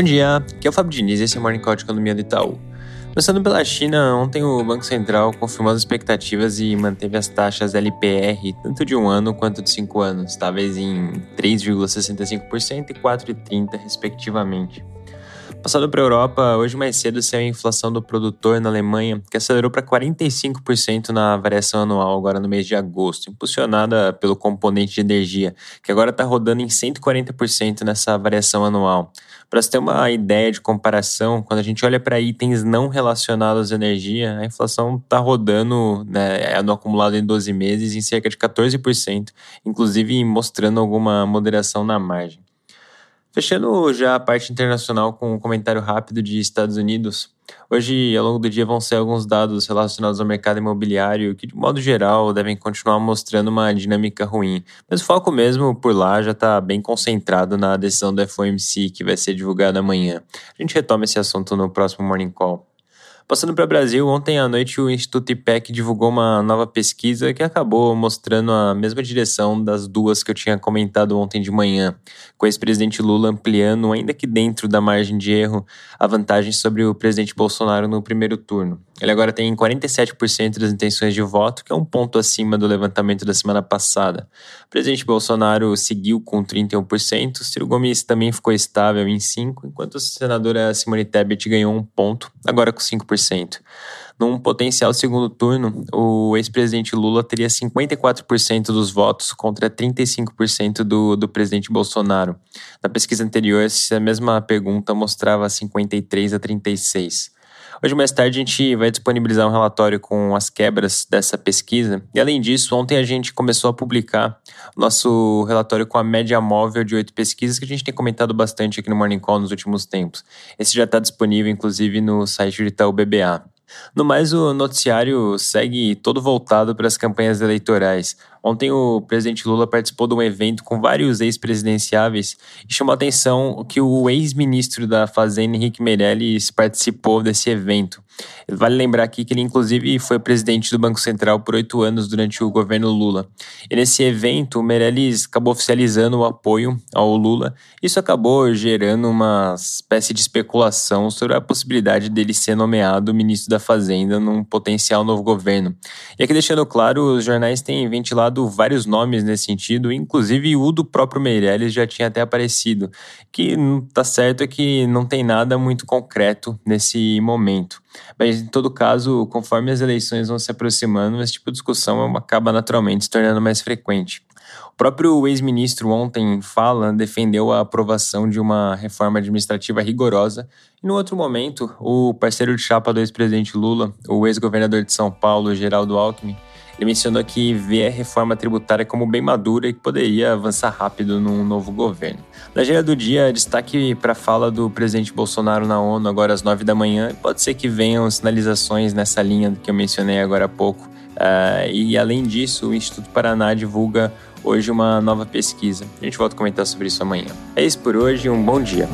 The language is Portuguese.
Bom dia, aqui é o Fábio Diniz e esse é o Morning Call de Economia do Itaú. Começando pela China, ontem o Banco Central confirmou as expectativas e manteve as taxas LPR tanto de um ano quanto de cinco anos, estáveis em 3,65% e 4,30% respectivamente. Passado para a Europa, hoje mais cedo saiu a inflação do produtor na Alemanha, que acelerou para 45% na variação anual agora no mês de agosto, impulsionada pelo componente de energia, que agora está rodando em 140% nessa variação anual. Para você ter uma ideia de comparação, quando a gente olha para itens não relacionados à energia, a inflação está rodando né, é no acumulado em 12 meses em cerca de 14%, inclusive mostrando alguma moderação na margem. Fechando já a parte internacional com um comentário rápido de Estados Unidos. Hoje, ao longo do dia, vão ser alguns dados relacionados ao mercado imobiliário que, de modo geral, devem continuar mostrando uma dinâmica ruim. Mas o foco mesmo por lá já está bem concentrado na decisão do FOMC que vai ser divulgada amanhã. A gente retoma esse assunto no próximo Morning Call. Passando para o Brasil, ontem à noite o Instituto IPEC divulgou uma nova pesquisa que acabou mostrando a mesma direção das duas que eu tinha comentado ontem de manhã, com o ex-presidente Lula ampliando, ainda que dentro da margem de erro, a vantagem sobre o presidente Bolsonaro no primeiro turno. Ele agora tem 47% das intenções de voto, que é um ponto acima do levantamento da semana passada. O presidente Bolsonaro seguiu com 31%, Ciro Gomes também ficou estável em 5%, enquanto a senadora Simone Tebet ganhou um ponto, agora com 5%. Num potencial segundo turno, o ex-presidente Lula teria 54% dos votos contra 35% do, do presidente Bolsonaro. Na pesquisa anterior, essa mesma pergunta mostrava 53 a 36. Hoje, mais tarde, a gente vai disponibilizar um relatório com as quebras dessa pesquisa. E, além disso, ontem a gente começou a publicar nosso relatório com a média móvel de oito pesquisas, que a gente tem comentado bastante aqui no Morning Call nos últimos tempos. Esse já está disponível, inclusive, no site do Itaú BBA. No mais, o noticiário segue todo voltado para as campanhas eleitorais. Ontem o presidente Lula participou de um evento com vários ex-presidenciáveis e chamou a atenção que o ex-ministro da Fazenda, Henrique Meirelles, participou desse evento. Vale lembrar aqui que ele, inclusive, foi presidente do Banco Central por oito anos durante o governo Lula. E nesse evento, o Meirelles acabou oficializando o apoio ao Lula. Isso acabou gerando uma espécie de especulação sobre a possibilidade dele ser nomeado ministro da Fazenda num potencial novo governo. E aqui deixando claro, os jornais têm ventilado vários nomes nesse sentido, inclusive o do próprio Meirelles já tinha até aparecido. Que tá certo é que não tem nada muito concreto nesse momento. Mas, em todo caso, conforme as eleições vão se aproximando, esse tipo de discussão acaba naturalmente se tornando mais frequente. O próprio ex-ministro ontem fala defendeu a aprovação de uma reforma administrativa rigorosa e no outro momento o parceiro de chapa do ex-presidente Lula, o ex-governador de São Paulo, Geraldo Alckmin, ele mencionou que vê a reforma tributária como bem madura e que poderia avançar rápido num novo governo. Na agenda do dia, destaque para a fala do presidente Bolsonaro na ONU agora às 9 da manhã. Pode ser que venham sinalizações nessa linha que eu mencionei agora há pouco. Uh, e além disso, o Instituto Paraná divulga hoje uma nova pesquisa. A gente volta a comentar sobre isso amanhã. É isso por hoje, um bom dia.